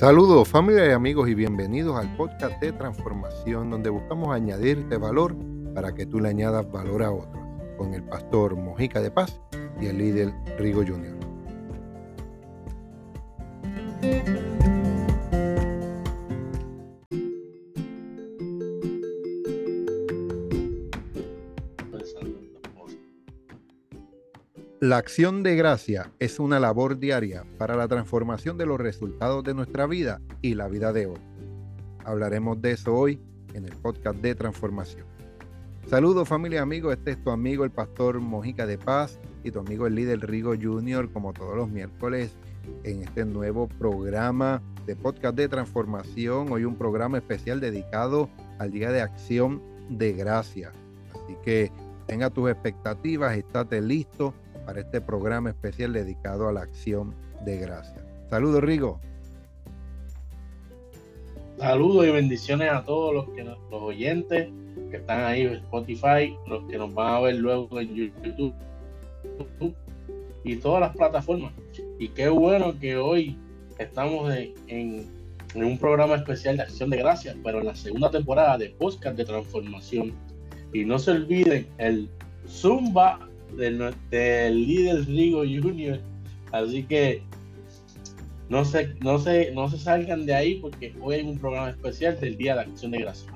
Saludos familia y amigos y bienvenidos al podcast de transformación donde buscamos añadirte valor para que tú le añadas valor a otros con el pastor Mojica de Paz y el líder Rigo Jr. La acción de gracia es una labor diaria para la transformación de los resultados de nuestra vida y la vida de otros. Hablaremos de eso hoy en el podcast de transformación. Saludos familia amigos, este es tu amigo el pastor Mojica de Paz y tu amigo el líder Rigo Junior como todos los miércoles en este nuevo programa de podcast de transformación. Hoy un programa especial dedicado al Día de Acción de Gracia. Así que tenga tus expectativas, estate listo para este programa especial dedicado a la acción de gracia. Saludos, Rigo. Saludos y bendiciones a todos los, que, los oyentes que están ahí en Spotify, los que nos van a ver luego en YouTube y todas las plataformas. Y qué bueno que hoy estamos en, un programa especial de acción de gracias, pero en la segunda temporada de Podcast de Transformación. Y no se olviden el Zumba del, líder Rigo Junior. Así que no se, no, se, no se salgan de ahí porque hoy hay un programa especial del Día de Acción de Gracias.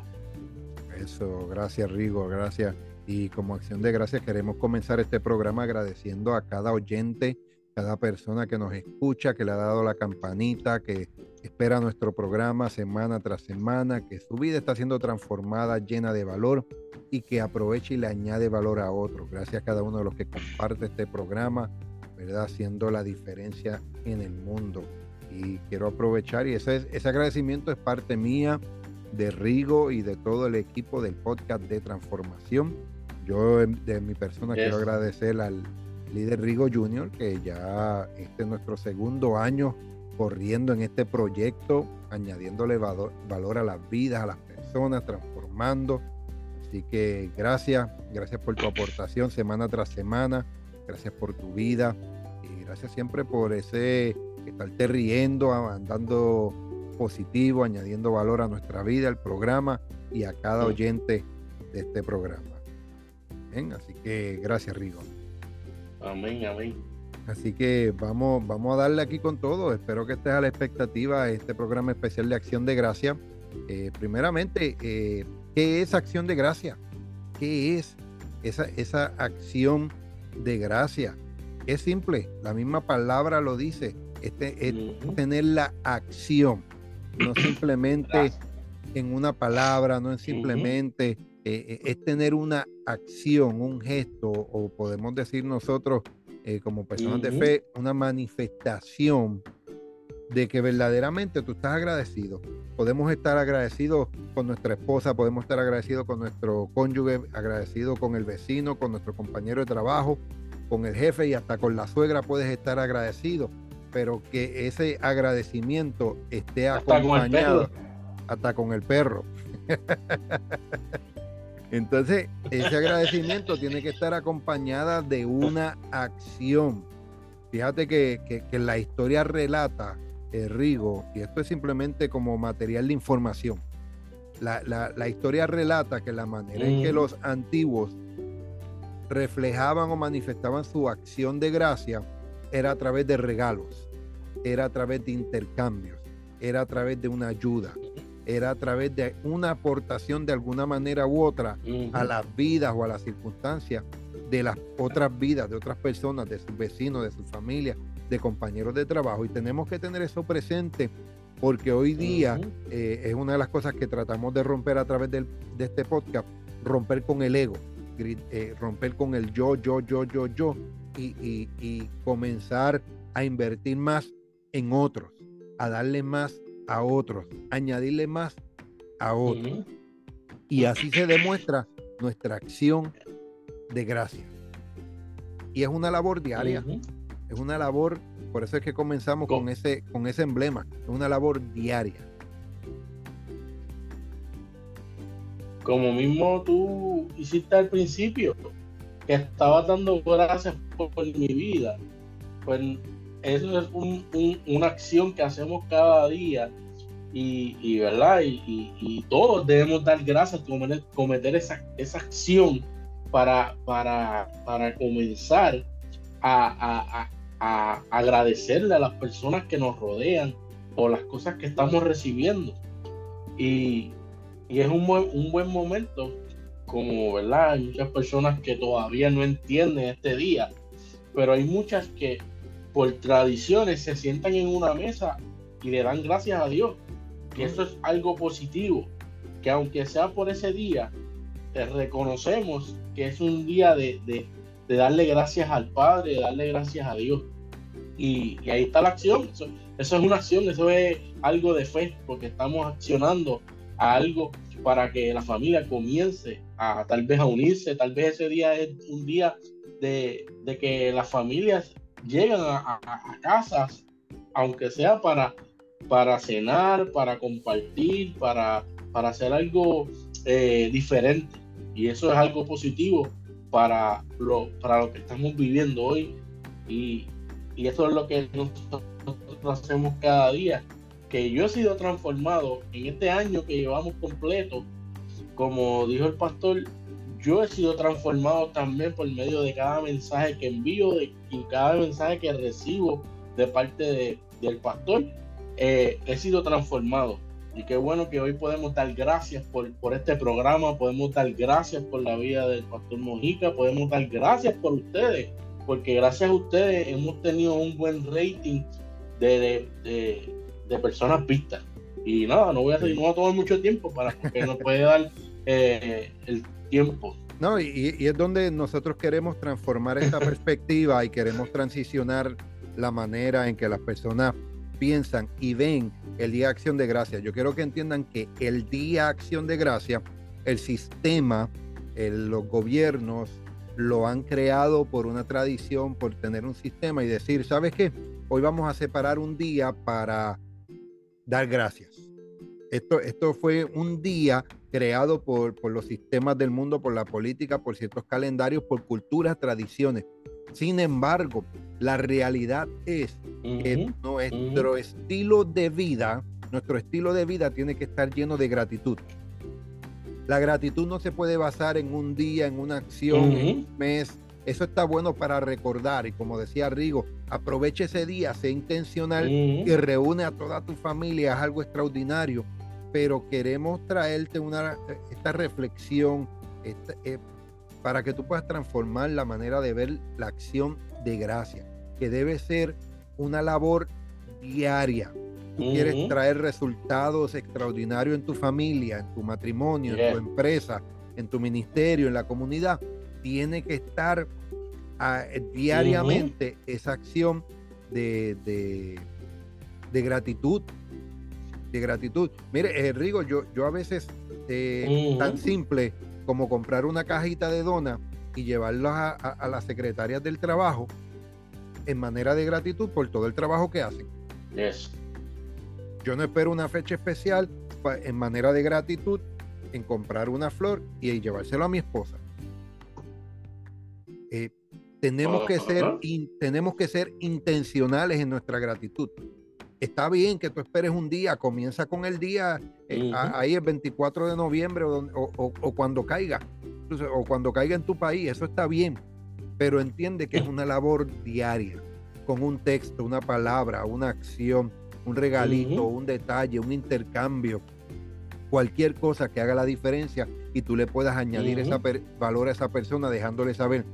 Eso, gracias Rigo, gracias. Y como acción de gracias queremos comenzar este programa agradeciendo a cada oyente, cada persona que nos escucha, que le ha dado la campanita, que espera nuestro programa semana tras semana, que su vida está siendo transformada, llena de valor y que aproveche y le añade valor a otros. Gracias a cada uno de los que comparte este programa, ¿verdad? Haciendo la diferencia en el mundo. Y quiero aprovechar y ese, ese agradecimiento es parte mía, de Rigo y de todo el equipo del podcast de transformación. Yo de mi persona quiero agradecer al líder Rigo Junior, que ya este es nuestro segundo año corriendo en este proyecto, añadiéndole valor, valor a las vidas, a las personas, transformando. Así que gracias, gracias por tu aportación semana tras semana, gracias por tu vida y gracias siempre por ese estarte riendo, andando positivo, añadiendo valor a nuestra vida, al programa y a cada oyente de este programa. Bien, así que gracias, Rigo. Amén, amén. Así que vamos, vamos a darle aquí con todo. Espero que estés a la expectativa de este programa especial de Acción de Gracia. Eh, primeramente, eh, ¿qué es Acción de Gracia? ¿Qué es esa, esa acción de gracia? Es simple, la misma palabra lo dice. Este, es tener la acción, no simplemente en una palabra, no es simplemente, eh, es tener una acción, un gesto, o podemos decir nosotros, eh, como personas de fe, una manifestación de que verdaderamente tú estás agradecido. Podemos estar agradecidos con nuestra esposa, podemos estar agradecidos con nuestro cónyuge, agradecidos con el vecino, con nuestro compañero de trabajo, con el jefe y hasta con la suegra puedes estar agradecido, pero que ese agradecimiento esté acompañado hasta con el perro. Entonces, ese agradecimiento tiene que estar acompañada de una acción. Fíjate que, la historia relata, eh, Rigo, y esto es simplemente como material de información. La, historia relata que la manera en que los antiguos reflejaban o manifestaban su acción de gracia era a través de regalos, era a través de intercambios, era a través de una ayuda, era a través de una aportación de alguna manera u otra a las vidas o a las circunstancias de las otras vidas, de otras personas, de sus vecinos, de su familia, de compañeros de trabajo. Y tenemos que tener eso presente porque hoy día eh, es una de las cosas que tratamos de romper a través de este podcast, romper con el ego, eh, romper con el yo, yo, yo, yo, yo y, y comenzar a invertir más en otros, a darle más a otros, añadirle más a otros. Y así se demuestra nuestra acción de gracia. Y es una labor diaria. Es una labor, por eso es que comenzamos con ese, con ese emblema. Es una labor diaria. Como mismo tú hiciste al principio, que estaba dando gracias por, mi vida. Pues eso es una acción que hacemos cada día y, ¿verdad? Y, todos debemos dar gracias, cometer, cometer esa, esa acción para, para, para comenzar a, agradecerle a las personas que nos rodean por las cosas que estamos recibiendo. Y, es un buen, un buen momento, como, ¿verdad? Hay muchas personas que todavía no entienden este día, pero hay muchas que por tradiciones se sientan en una mesa y le dan gracias a Dios que eso es algo positivo, que aunque sea por ese día, reconocemos que es un día de, darle gracias al Padre, de darle gracias a Dios. Y, ahí está la acción, eso, es una acción, eso es algo de fe, porque estamos accionando a algo para que la familia comience a tal vez a unirse, tal vez ese día es un día de, que las familias llegan a casas, aunque sea para para cenar, para compartir, para, para hacer algo eh, diferente. Y eso es algo positivo para lo, para lo que estamos viviendo hoy. Y, y eso es lo que nosotros hacemos cada día. Que yo he sido transformado en este año que llevamos completo. Como dijo el pastor, yo he sido transformado también por medio de cada mensaje que envío de, y cada mensaje que recibo de parte de, del pastor eh, he sido transformado. Y qué bueno que hoy podemos dar gracias por, por este programa, podemos dar gracias por la vida del Pastor Mojica, podemos dar gracias por ustedes, porque gracias a ustedes hemos tenido un buen rating de, de, personas vistas. Y nada, no voy a, no a tomar mucho tiempo para que nos puede dar eh, el tiempo. No, y, y, es donde nosotros queremos transformar esta perspectiva y queremos transicionar la manera en que las personas piensan y ven el Día de Acción de Gracia. Yo quiero que entiendan que el Día de Acción de Gracia, el sistema, los gobiernos lo han creado por una tradición, por tener un sistema y decir, ¿sabes qué? Hoy vamos a separar un día para dar gracias. Esto, esto fue un día creado por, por los sistemas del mundo, por la política, por ciertos calendarios, por culturas, tradiciones. Sin embargo, la realidad es que nuestro estilo de vida, nuestro estilo de vida tiene que estar lleno de gratitud. La gratitud no se puede basar en un día, en una acción, en un mes. Eso está bueno para recordar y como decía Rigo, aproveche ese día, sea intencional y reúne a toda tu familia, es algo extraordinario. Pero queremos traerte una, esta reflexión eh, para que tú puedas transformar la manera de ver la acción de gracia, que debe ser una labor diaria. Tú quieres traer resultados extraordinarios en tu familia, en tu matrimonio, en tu empresa, en tu ministerio, en la comunidad. Tiene que estar ah, diariamente esa acción de, de, gratitud. De gratitud. Mire, eh, Rigo, yo, yo a veces, eh, tan simple como comprar una cajita de dona y llevarlas a, las secretarias del trabajo en manera de gratitud por todo el trabajo que hacen. Yo no espero una fecha especial en manera de gratitud en comprar una flor y llevárselo a mi esposa. Eh, tenemos, que ser, tenemos que ser intencionales en nuestra gratitud. Está bien que tú esperes un día, comienza con el día, eh, ahí el 24 de noviembre o, o cuando caiga, o cuando caiga en tu país, eso está bien, pero entiende que es una labor diaria, con un texto, una palabra, una acción, un regalito, un detalle, un intercambio, cualquier cosa que haga la diferencia y tú le puedas añadir ese valor a esa persona dejándole saber,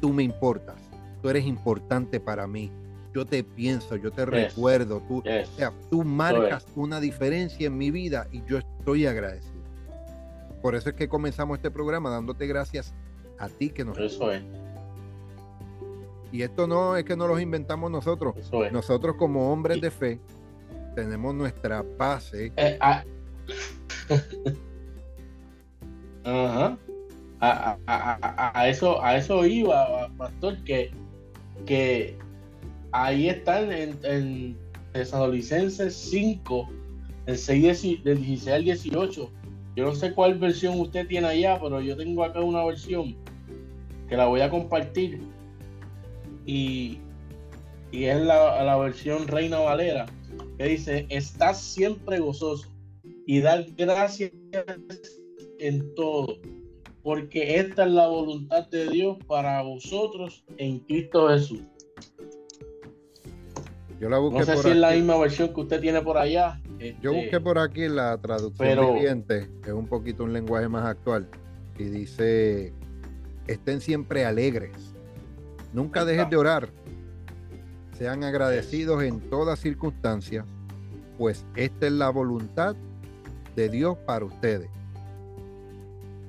tú me importas, tú eres importante para mí, yo te pienso, yo te recuerdo, tú, tú marcas una diferencia en mi vida y yo estoy agradecido. Por eso es que comenzamos este programa dándote gracias a ti que nos. Eso es. Y esto no es que no los inventamos nosotros. Nosotros como hombres de fe tenemos nuestra base. Eh, ah. Ajá. A, eso, a eso iba, pastor, que, que ahí están en, en Tesalonicenses 5, el 6 del 16 al 18 yo no sé cuál versión usted tiene allá, pero yo tengo acá una versión que la voy a compartir. Y, y es la, la versión Reina Valera, que dice, estás siempre gozoso y dar gracias en todo, porque esta es la voluntad de Dios para vosotros en Cristo Jesús. Yo la busqué no sé si es la misma versión que usted tiene por allá. Yo busqué por aquí la traducción viviente, que es un poquito un lenguaje más actual, y dice, estén siempre alegres, nunca dejes de orar, sean agradecidos en todas circunstancias, pues esta es la voluntad de Dios para ustedes.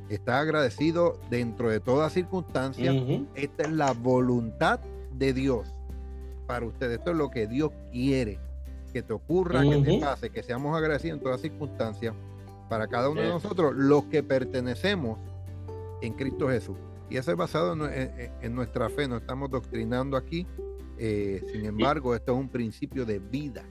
Está agradecido dentro de toda circunstancia. Esta es la voluntad de Dios para ustedes. Esto es lo que Dios quiere que te ocurra, que te pase, que seamos agradecidos en todas circunstancias para cada uno de nosotros, los que pertenecemos en Cristo Jesús. Y eso es basado en, nuestra fe, no estamos doctrinando aquí. Eh, sin embargo, esto es un principio de vida.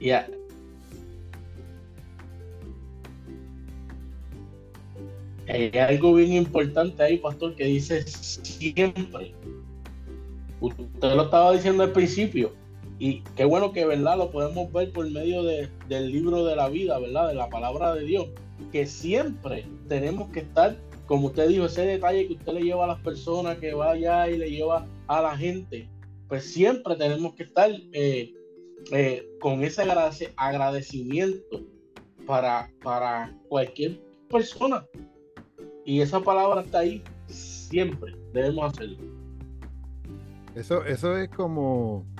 Hay algo bien importante ahí, pastor, que dice siempre. Usted lo estaba diciendo al principio. Y qué bueno que, ¿verdad? Lo podemos ver por medio de, del libro de la vida, ¿verdad? De la palabra de Dios. Que siempre tenemos que estar, como usted dijo, ese detalle que usted le lleva a las personas, que vaya y le lleva a la gente. Pues siempre tenemos que estar eh, eh, con ese agradecimiento para, para cualquier persona y esa palabra está ahí siempre. Debemos hacerlo. Eso, eso es como.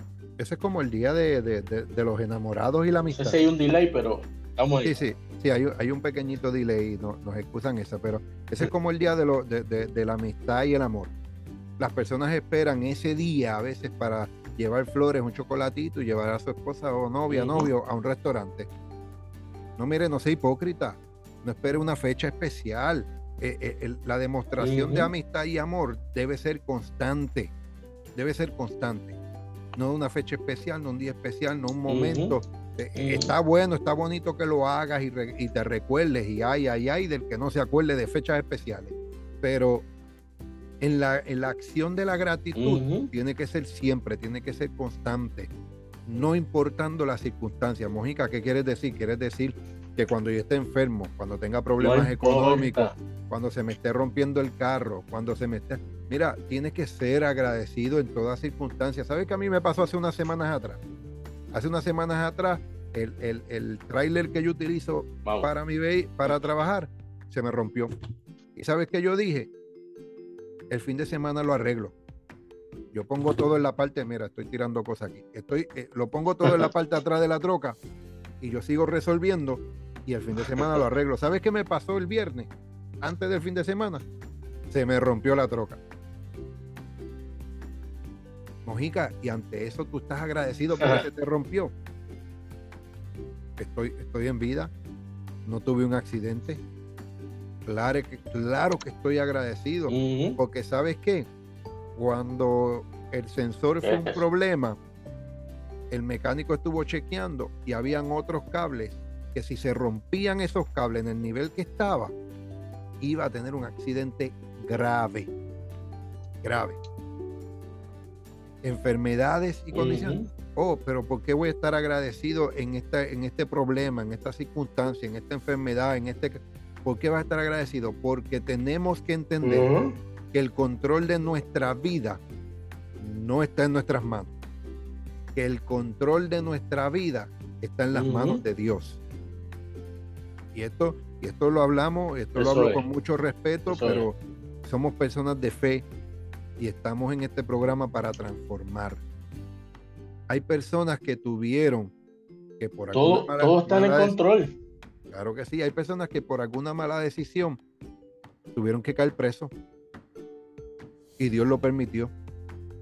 Eso es como el día de, los enamorados y la amistad. Sí, hay un delay, pero estamos ahí. Sí, sí, sí, hay, un pequeñito delay, no, nos excusan eso, pero ese es como el día de, lo, de, la amistad y el amor. Las personas esperan ese día a veces para llevar flores, un chocolatito y llevar a su esposa o novia, novio a un restaurante. No, mire, no sea hipócrita. No espere una fecha especial. Eh, eh, la demostración de amistad y amor debe ser constante, debe ser constante. No una fecha especial, no un día especial, no un momento. Eh, está bueno, está bonito que lo hagas y, te recuerdes y ay, ay, ay, del que no se acuerde de fechas especiales. Pero en la, en la acción de la gratitud tiene que ser siempre, tiene que ser constante, no importando las circunstancias. Mojica, ¿qué quieres decir? Quieres decir que cuando yo esté enfermo, cuando tenga problemas económicos, cuando se me esté rompiendo el carro, cuando se me esté... Mira, tienes que ser agradecido en todas circunstancias. ¿Sabes que a mí me pasó hace unas semanas atrás? Hace unas semanas atrás, el, el, el tráiler que yo utilizo para mi para trabajar se me rompió. ¿Y sabes qué yo dije? El fin de semana lo arreglo. Yo pongo todo en la parte, mira, estoy tirando cosas aquí. Estoy, eh, lo pongo todo en la parte atrás de la troca y yo sigo resolviendo y el fin de semana lo arreglo. ¿Sabes qué me pasó el viernes? Antes del fin de semana, se me rompió la troca. Mojica, y ante eso tú estás agradecido porque se te rompió. Estoy, estoy en vida, no tuve un accidente. Claro que, claro que estoy agradecido, porque sabes qué, cuando el sensor fue un problema, el mecánico estuvo chequeando y habían otros cables que si se rompían esos cables en el nivel que estaba, iba a tener un accidente grave. Grave. Enfermedades y condiciones. Oh, pero ¿por qué voy a estar agradecido en, esta, en este problema, en esta circunstancia, en esta enfermedad, en este... ¿Por qué vas a estar agradecido? Porque tenemos que entender que el control de nuestra vida no está en nuestras manos que el control de nuestra vida está en las manos de Dios. Y esto, y esto lo hablamos, esto lo hablo con mucho respeto, pero somos personas de fe y estamos en este programa para transformar. Hay personas que tuvieron que por todo, mala, todo está en control. Claro que sí, hay personas que por alguna mala decisión tuvieron que caer presos y Dios lo permitió.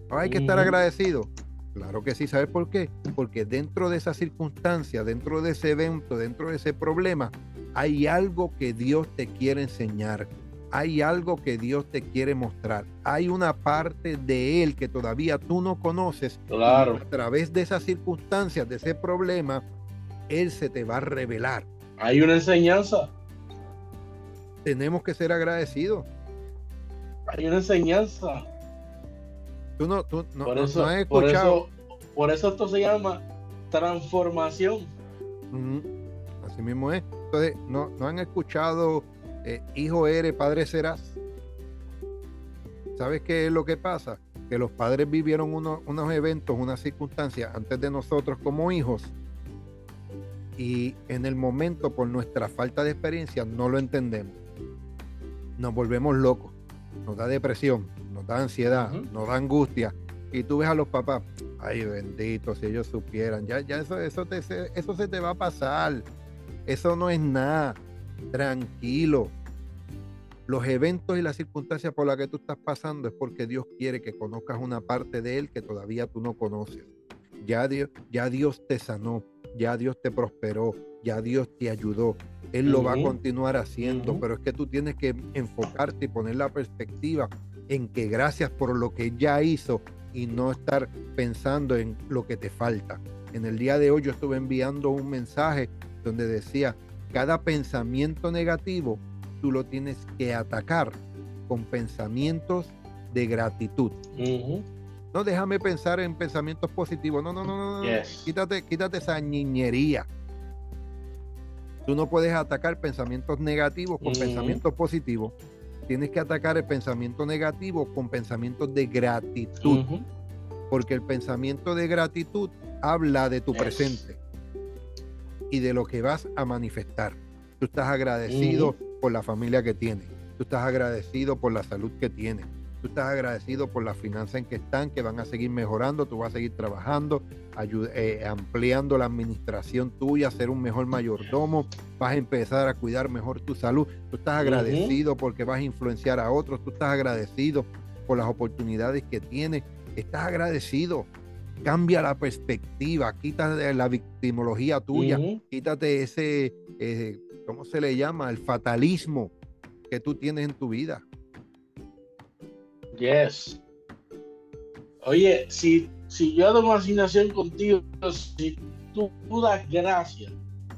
hay que estar agradecido. Claro que sí, ¿sabes por qué? Porque dentro de esa circunstancia, dentro de ese evento, dentro de ese problema, hay algo que Dios te quiere enseñar, hay algo que Dios te quiere mostrar, hay una parte de Él que todavía tú no conoces. Claro. a través de esas circunstancias, de ese problema, Él se te va a revelar. Hay una enseñanza. Tenemos que ser agradecidos. Hay una enseñanza. Tú no, tú no, has escuchado. por eso esto se llama transformación. Así mismo es. Entonces, ¿no, no han escuchado eh, hijo eres, padre serás? ¿Sabes qué es lo que pasa? Que los padres vivieron unos eventos, unas circunstancias antes de nosotros como hijos y en el momento por nuestra falta de experiencia no lo entendemos. Nos volvemos locos, nos da depresión, nos da ansiedad, nos da angustia. Y tú ves a los papás, ay bendito, si ellos supieran, ya, ya eso, eso, te, eso se te va a pasar. Eso no es nada. Tranquilo. Los eventos y las circunstancias por las que tú estás pasando es porque Dios quiere que conozcas una parte de Él que todavía tú no conoces. Ya Dios, ya Dios te sanó, ya Dios te prosperó, ya Dios te ayudó. Él lo va a continuar haciendo, pero es que tú tienes que enfocarte y poner la perspectiva en que gracias por lo que ya hizo y no estar pensando en lo que te falta. En el día de hoy yo estuve enviando un mensaje donde decía, cada pensamiento negativo tú lo tienes que atacar con pensamientos de gratitud. No, déjame pensar en pensamientos positivos. No, no, no, no. Quítate, quítate esa niñería. Tú no puedes atacar pensamientos negativos con pensamientos positivos. Tienes que atacar el pensamiento negativo con pensamientos de gratitud. Porque el pensamiento de gratitud habla de tu presente y de lo que vas a manifestar. Tú estás agradecido por la familia que tienes. Tú estás agradecido por la salud que tienes. Tú estás agradecido por la finanzas en que están, que van a seguir mejorando, tú vas a seguir trabajando, eh, ampliando la administración tuya, ser un mejor mayordomo, vas a empezar a cuidar mejor tu salud, tú estás agradecido porque vas a influenciar a otros, tú estás agradecido por las oportunidades que tienes, estás agradecido. Cambia la perspectiva, quítate la victimología tuya, quítate ese, eh, ¿cómo se le llama? El fatalismo que tú tienes en tu vida Yes. Oye, si, si yo hago una asignación contigo, si tú, das gracias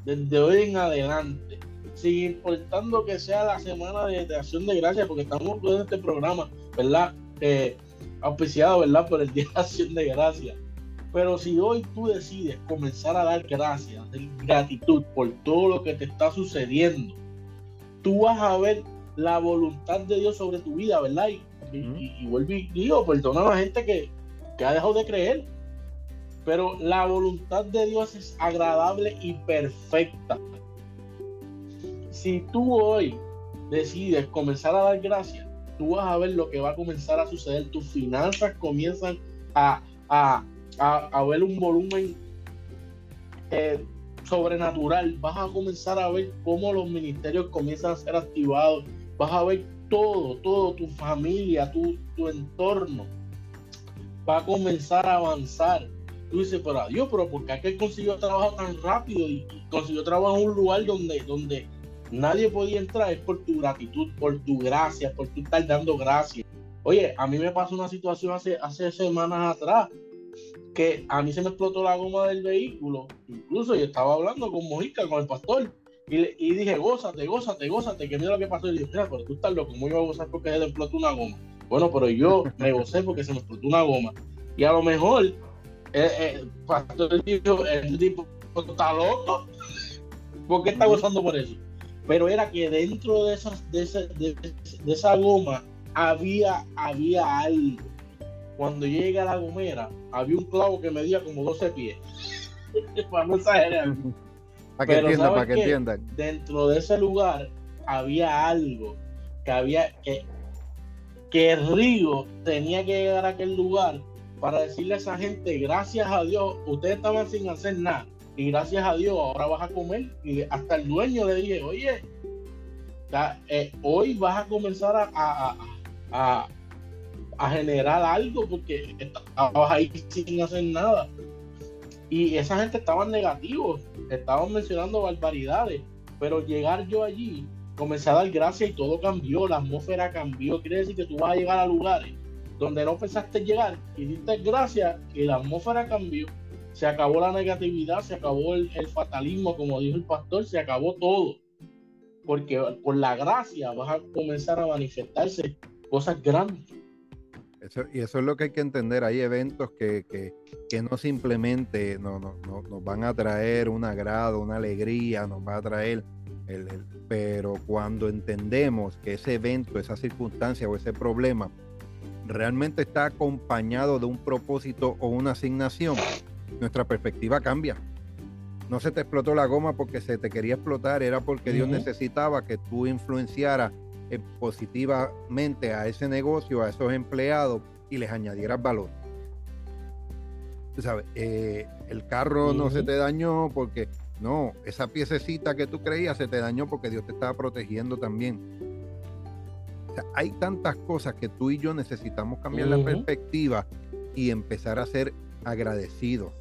desde hoy en adelante, sin importando que sea la semana de, acción de gracias, porque estamos en este programa, ¿verdad? Eh, auspiciado, ¿verdad? Por el Día de Acción de Gracias. Pero si hoy tú decides comenzar a dar gracias, gratitud por todo lo que te está sucediendo, tú vas a ver la voluntad de Dios sobre tu vida, ¿verdad? y, vuelvo y digo, perdona a la gente que, que ha dejado de creer. Pero la voluntad de Dios es agradable y perfecta. Si tú hoy decides comenzar a dar gracias, tú vas a ver lo que va a comenzar a suceder. Tus finanzas comienzan a, a, a, ver un volumen eh, sobrenatural. Vas a comenzar a ver cómo los ministerios comienzan a ser activados. Vas a ver todo, todo, tu familia, tu, tu entorno va a comenzar a avanzar. Tú dices, pero adiós, pero ¿por qué aquel consiguió trabajo tan rápido y, consiguió trabajo en un lugar donde, donde nadie podía entrar? Es por tu gratitud, por tu gracia, por tu estar dando gracias. Oye, a mí me pasó una situación hace, hace semanas atrás que a mí se me explotó la goma del vehículo. Incluso yo estaba hablando con Mojica, con el pastor, y, dije, gózate, gózate, gózate, que mira lo que pasó. Y dije, mira, pero tú estás loco, ¿cómo iba a gozar porque se le explotó una goma? Bueno, pero yo me gocé porque se me explotó una goma. Y a lo mejor, eh, eh, pastor dijo, el tipo está loco. ¿Por qué está gozando por eso? Pero era que dentro de, esas, de, esa, de, esa goma había, había algo. Cuando llegué a la gomera, había un clavo que medía como 12 pies. Para no exagerar. Para que entiendan, para que entiendan. Dentro de ese lugar había algo que había que, que Rigo tenía que llegar a aquel lugar para decirle a esa gente, gracias a Dios, ustedes estaban sin hacer nada. Y gracias a Dios, ahora vas a comer. Y hasta el dueño le dije, oye, eh, hoy vas a comenzar a, a, a, generar algo porque estabas ahí sin hacer nada. Y esa gente estaban negativos, estaban mencionando barbaridades, pero llegar yo allí, comencé a dar gracias y todo cambió, la atmósfera cambió. Quiere decir que tú vas a llegar a lugares donde no pensaste llegar y diste gracias y la atmósfera cambió. Se acabó la negatividad, se acabó el, fatalismo, como dijo el pastor, se acabó todo. Porque por la gracia vas a comenzar a manifestarse cosas grandes. Y eso es lo que hay que entender. Hay eventos que, que, no simplemente no, no, nos van a traer un agrado, una alegría, nos va a traer el, pero cuando entendemos que ese evento, esa circunstancia o ese problema realmente está acompañado de un propósito o una asignación, nuestra perspectiva cambia. No se te explotó la goma porque se te quería explotar, era porque Dios necesitaba que tú influenciaras eh, positivamente a ese negocio, a esos empleados y les añadieras valor. Tú sabes, eh, el carro no se te dañó porque no, esa piececita que tú creías se te dañó porque Dios te estaba protegiendo también. hay tantas cosas que tú y yo necesitamos cambiar la perspectiva y empezar a ser agradecidos,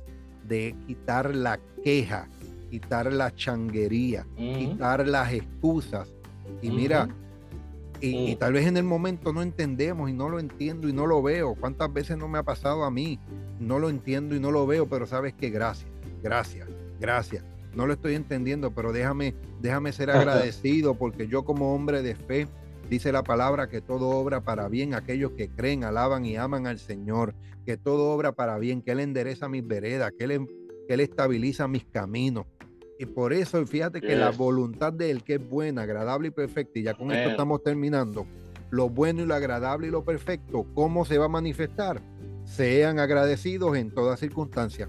de quitar la queja, quitar la changuería, quitar las excusas. Y mira, y, tal vez en el momento no entendemos y no lo entiendo y no lo veo. ¿Cuántas veces no me ha pasado a mí? No lo entiendo y no lo veo, pero sabes que gracias, gracias, gracias. No lo estoy entendiendo, pero déjame, déjame ser agradecido porque yo como hombre de fe, dice la palabra que todo obra para bien aquellos que creen, alaban y aman al Señor, que todo obra para bien, que Él endereza mis veredas, que Él, que él estabiliza mis caminos, y por eso, fíjate que la voluntad de Él, que es buena, agradable y perfecta, y ya con esto estamos terminando, lo bueno y lo agradable y lo perfecto, ¿cómo se va a manifestar? Sean agradecidos en todas circunstancias.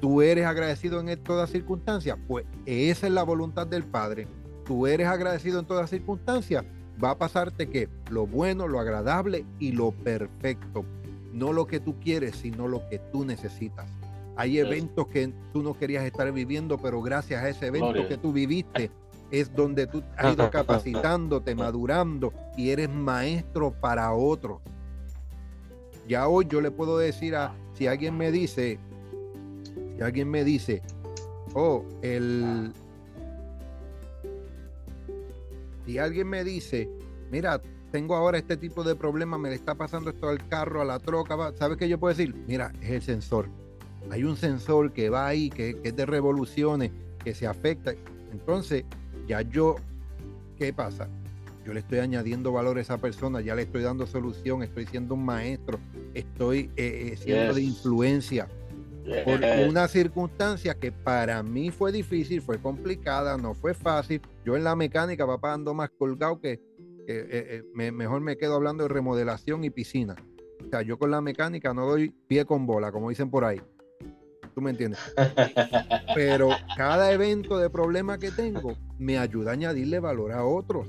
¿Tú eres agradecido en todas circunstancias? Pues esa es la voluntad del Padre. ¿Tú eres agradecido en todas circunstancias? Va a pasarte que lo bueno, lo agradable y lo perfecto. No lo que tú quieres, sino lo que tú necesitas. Hay eventos que tú no querías estar viviendo, pero gracias a ese evento que tú viviste, es donde tú has ido capacitándote, madurando y eres maestro para otros. Ya hoy yo le puedo decir a, si alguien me dice, si alguien me dice, oh, el, si alguien me dice, mira, tengo ahora este tipo de problema, me le está pasando esto al carro, a la troca, ¿sabes qué yo puedo decir? Mira, es el sensor hay un sensor que va ahí, que, es de revoluciones, que se afecta. Entonces, ya yo, ¿qué pasa? Yo le estoy añadiendo valor a esa persona, ya le estoy dando solución, estoy siendo un maestro, estoy eh, eh, siendo de influencia. Por una circunstancia que para mí fue difícil, fue complicada, no fue fácil. Yo en la mecánica, papá, ando más colgado que, eh, mejor me quedo hablando de remodelación y piscina. O sea, yo con la mecánica no doy pie con bola, como dicen por ahí tú me entiendes. Pero cada evento de problema que tengo me ayuda a añadirle valor a otros.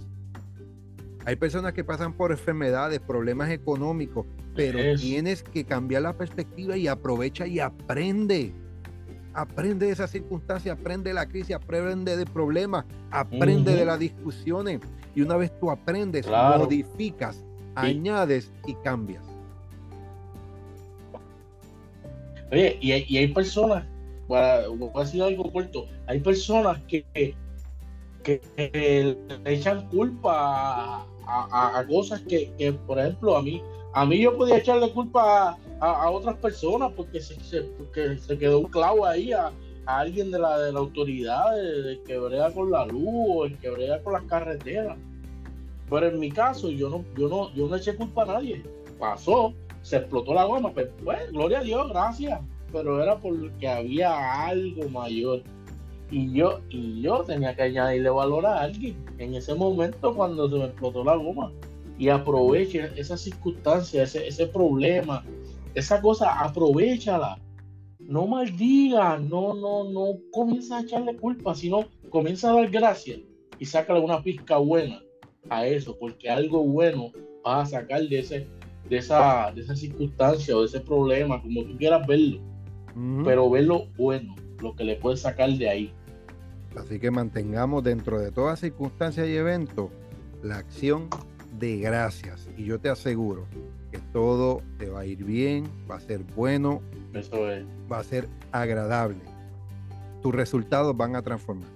Hay personas que pasan por enfermedades, problemas económicos, pero tienes que cambiar la perspectiva y aprovecha y aprende. Aprende de esa circunstancia, aprende de la crisis, aprende de problemas, aprende de las discusiones. Y una vez tú aprendes, modificas, añades y cambias. Oye, y hay, y hay personas, para, voy a algo corto, hay personas que, que, le echan culpa a, cosas que, por ejemplo, a mí, a mí yo podía echarle culpa a, otras personas porque se, porque se quedó un clavo ahí a, alguien de la, de la autoridad, de, que brega con la luz o el que brega con las carreteras. Pero en mi caso, yo no, yo no, yo no eché culpa a nadie. Pasó, se explotó la goma, pues, pues, gloria a Dios, gracias, pero era porque había algo mayor. Y yo, y yo tenía que añadirle valor a alguien en ese momento cuando se me explotó la goma. Y aproveche esa circunstancia, ese, ese problema, esa cosa, aprovechala. No maldiga, no, no, no comienza a echarle culpa, sino comienza a dar gracias y sácale una pizca buena a eso, porque algo bueno vas a sacar de ese, de esa, de esa circunstancia o de ese problema, como tú quieras verlo, pero verlo bueno, lo que le puedes sacar de ahí. Así que mantengamos dentro de toda circunstancia y evento la acción de gracias. Y yo te aseguro que todo te va a ir bien, va a ser bueno, Eso va a ser agradable. Tus resultados van a transformar.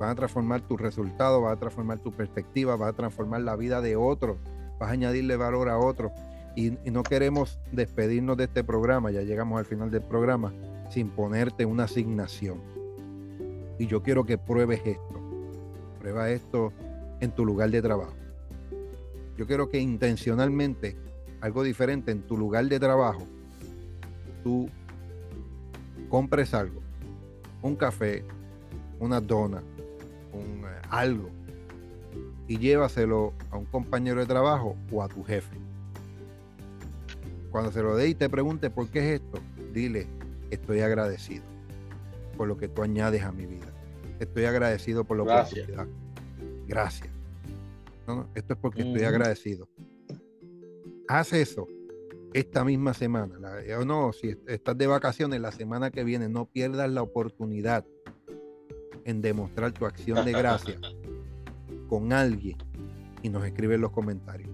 Van a transformar tus resultados, va a transformar tu perspectiva, va a transformar la vida de otros, vas a añadirle valor a otros y, no queremos despedirnos de este programa, ya llegamos al final del programa, sin ponerte una asignación. Y yo quiero que pruebes esto. Prueba esto en tu lugar de trabajo. Yo quiero que intencionalmente algo diferente en tu lugar de trabajo, tú compres algo, un café, una dona, un, eh, algo, y llévaselo a un compañero de trabajo o a tu jefe. Cuando se lo dé y te pregunte por qué es esto, dile, estoy agradecido por lo que tú añades a mi vida. Estoy agradecido por la Gracias. oportunidad. Gracias. No, no, esto es porque estoy agradecido. Haz eso esta misma semana. la- o no, si est- estás de vacaciones la semana que viene, no pierdas la oportunidad en demostrar tu acción de gracia con alguien y nos escribe en los comentarios.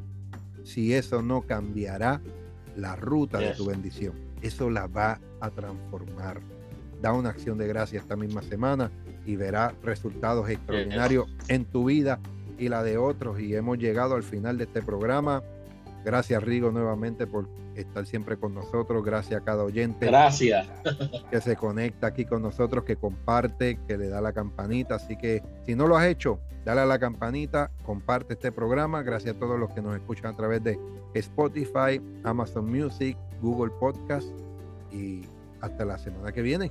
Si eso no cambiará la ruta de tu bendición, eso la va a transformar. Da una acción de gracia esta misma semana y verás resultados extraordinarios en tu vida y la de otros. Y hemos llegado al final de este programa. Gracias Rigo nuevamente por estar siempre con nosotros. Gracias a cada oyente Gracias. que se conecta aquí con nosotros, que comparte, que le da la campanita. Así que si no lo has hecho, dale a la campanita, comparte este programa. Gracias a todos los que nos escuchan a través de Spotify, Amazon Music, Google Podcast y hasta la semana que viene.